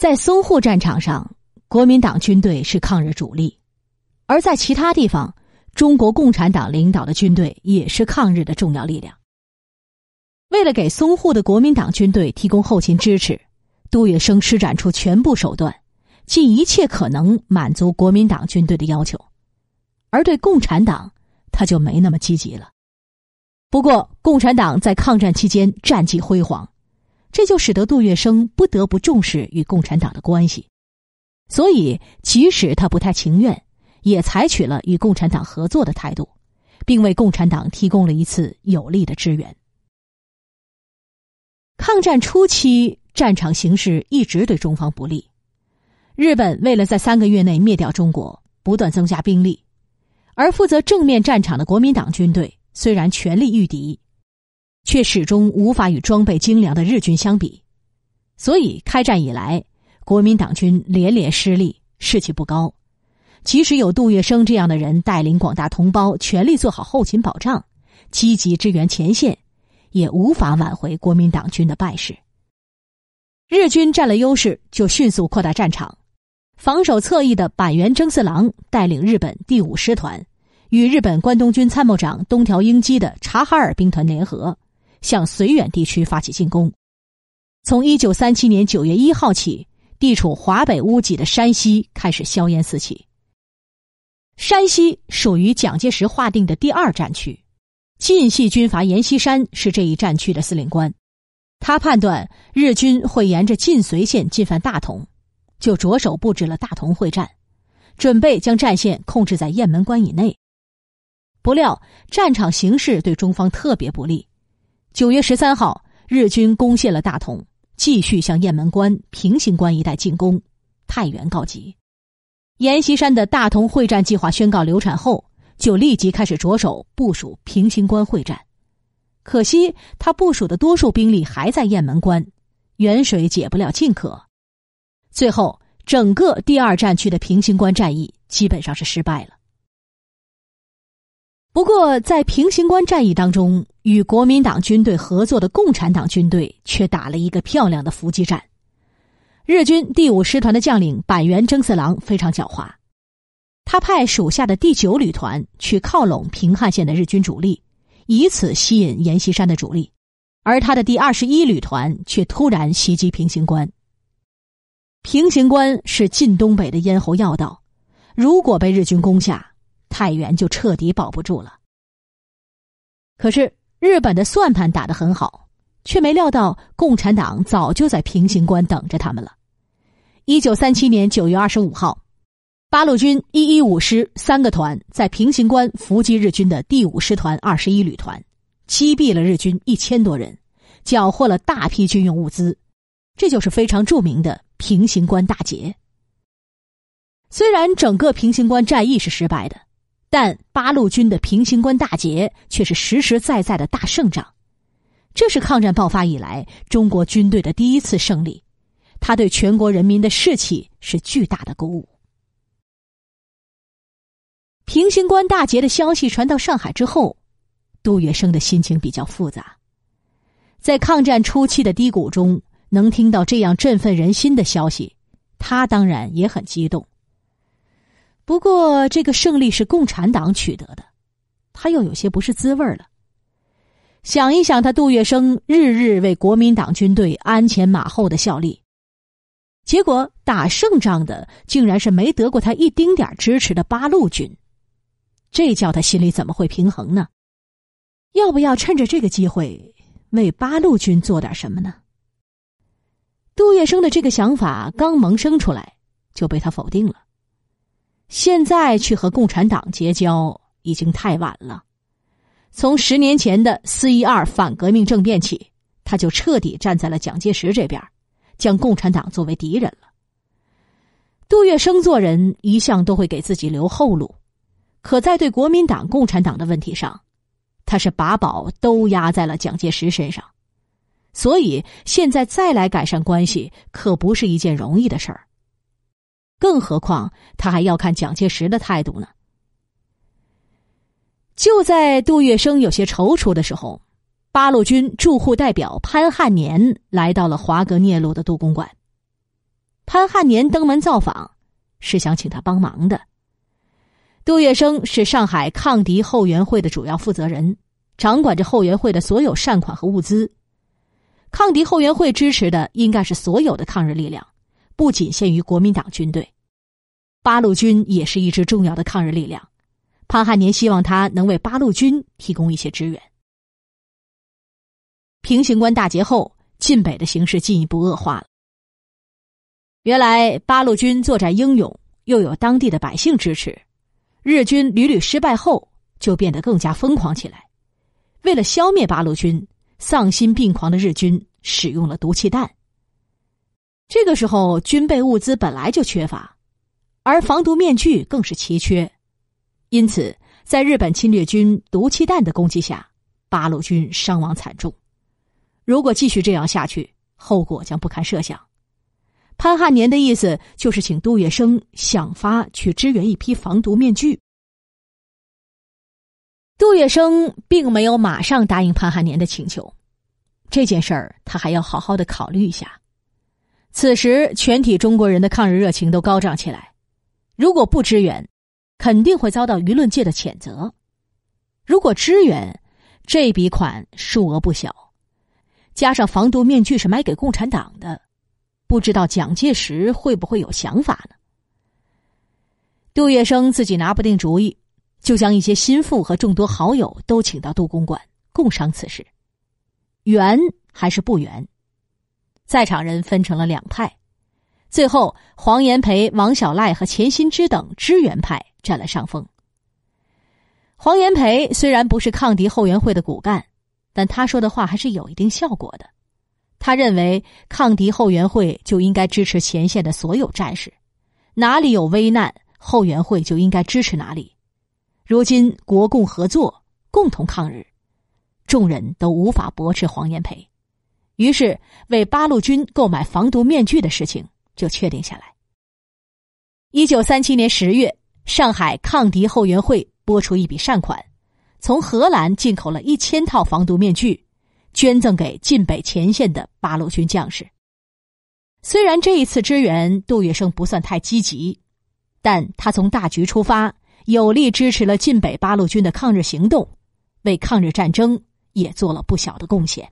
在淞沪战场上，国民党军队是抗日主力；而在其他地方，中国共产党领导的军队也是抗日的重要力量。为了给淞沪的国民党军队提供后勤支持，杜月笙施展出全部手段，尽一切可能满足国民党军队的要求；而对共产党，他就没那么积极了。不过，共产党在抗战期间战绩辉煌。这就使得杜月笙不得不重视与共产党的关系，所以即使他不太情愿，也采取了与共产党合作的态度，并为共产党提供了一次有力的支援。抗战初期，战场形势一直对中方不利，日本为了在三个月内灭掉中国，不断增加兵力，而负责正面战场的国民党军队虽然全力御敌。却始终无法与装备精良的日军相比，所以开战以来，国民党军连连失利，士气不高。即使有杜月笙这样的人带领广大同胞全力做好后勤保障，积极支援前线，也无法挽回国民党军的败势。日军占了优势，就迅速扩大战场。防守侧翼的板垣征四郎带领日本第五师团，与日本关东军参谋长东条英机的察哈尔兵团联合。向绥远地区发起进攻。从一九三七年九月一号起，地处华北屋脊的山西开始硝烟四起。山西属于蒋介石划定的第二战区，晋系军阀阎锡山是这一战区的司令官。他判断日军会沿着晋绥线进犯大同，就着手布置了大同会战，准备将战线控制在雁门关以内。不料战场形势对中方特别不利。九月十三号，日军攻陷了大同，继续向雁门关、平型关一带进攻。太原告急，阎锡山的大同会战计划宣告流产后，就立即开始着手部署平型关会战。可惜他部署的多数兵力还在雁门关，远水解不了近渴。最后，整个第二战区的平型关战役基本上是失败了。不过，在平型关战役当中，与国民党军队合作的共产党军队却打了一个漂亮的伏击战。日军第五师团的将领板垣征四郎非常狡猾，他派属下的第九旅团去靠拢平汉线的日军主力，以此吸引阎锡山的主力；而他的第二十一旅团却突然袭击平型关。平型关是晋东北的咽喉要道，如果被日军攻下，太原就彻底保不住了。可是日本的算盘打得很好，却没料到共产党早就在平型关等着他们了。一九三七年九月二十五号，八路军一一五师三个团在平型关伏击日军的第五师团二十一旅团，击毙了日军一千多人，缴获了大批军用物资，这就是非常著名的平型关大捷。虽然整个平型关战役是失败的。但八路军的平型关大捷却是实实在在的大胜仗，这是抗战爆发以来中国军队的第一次胜利，他对全国人民的士气是巨大的鼓舞。平型关大捷的消息传到上海之后，杜月笙的心情比较复杂，在抗战初期的低谷中，能听到这样振奋人心的消息，他当然也很激动。不过，这个胜利是共产党取得的，他又有些不是滋味了。想一想，他杜月笙日日为国民党军队鞍前马后的效力，结果打胜仗的竟然是没得过他一丁点支持的八路军，这叫他心里怎么会平衡呢？要不要趁着这个机会为八路军做点什么呢？杜月笙的这个想法刚萌生出来，就被他否定了。现在去和共产党结交已经太晚了。从十年前的四一二反革命政变起，他就彻底站在了蒋介石这边，将共产党作为敌人了。杜月笙做人一向都会给自己留后路，可在对国民党、共产党的问题上，他是把宝都压在了蒋介石身上，所以现在再来改善关系，可不是一件容易的事儿。更何况，他还要看蒋介石的态度呢。就在杜月笙有些踌躇的时候，八路军驻沪代表潘汉年来到了华格聂路的杜公馆。潘汉年登门造访，是想请他帮忙的。杜月笙是上海抗敌后援会的主要负责人，掌管着后援会的所有善款和物资。抗敌后援会支持的应该是所有的抗日力量，不仅限于国民党军队。八路军也是一支重要的抗日力量，潘汉年希望他能为八路军提供一些支援。平型关大捷后，晋北的形势进一步恶化了。原来八路军作战英勇，又有当地的百姓支持，日军屡屡失败后，就变得更加疯狂起来。为了消灭八路军，丧心病狂的日军使用了毒气弹。这个时候，军备物资本来就缺乏，而防毒面具更是奇缺，因此在日本侵略军毒气弹的攻击下，八路军伤亡惨重。如果继续这样下去，后果将不堪设想。潘汉年的意思就是请杜月笙想法去支援一批防毒面具。杜月笙并没有马上答应潘汉年的请求，这件事儿他还要好好的考虑一下。此时，全体中国人的抗日热情都高涨起来，如果不支援，肯定会遭到舆论界的谴责；如果支援，这笔款数额不小，加上防毒面具是买给共产党的。不知道蒋介石会不会有想法呢？杜月笙自己拿不定主意，就将一些心腹和众多好友都请到杜公馆共商此事。援还是不援？在场人分成了两派，最后黄炎培、王小赖和钱新之等支援派占了上风。黄炎培虽然不是抗敌后援会的骨干，但他说的话还是有一定效果的。他认为，抗敌后援会就应该支持前线的所有战士，哪里有危难，后援会就应该支持哪里。如今国共合作，共同抗日，众人都无法驳斥黄炎培，于是为八路军购买防毒面具的事情就确定下来。一九三七年十月，上海抗敌后援会拨出一笔善款，从荷兰进口了一千套防毒面具。捐赠给晋北前线的八路军将士。虽然这一次支援杜月笙不算太积极，但他从大局出发，有力支持了晋北八路军的抗日行动，为抗日战争也做了不小的贡献。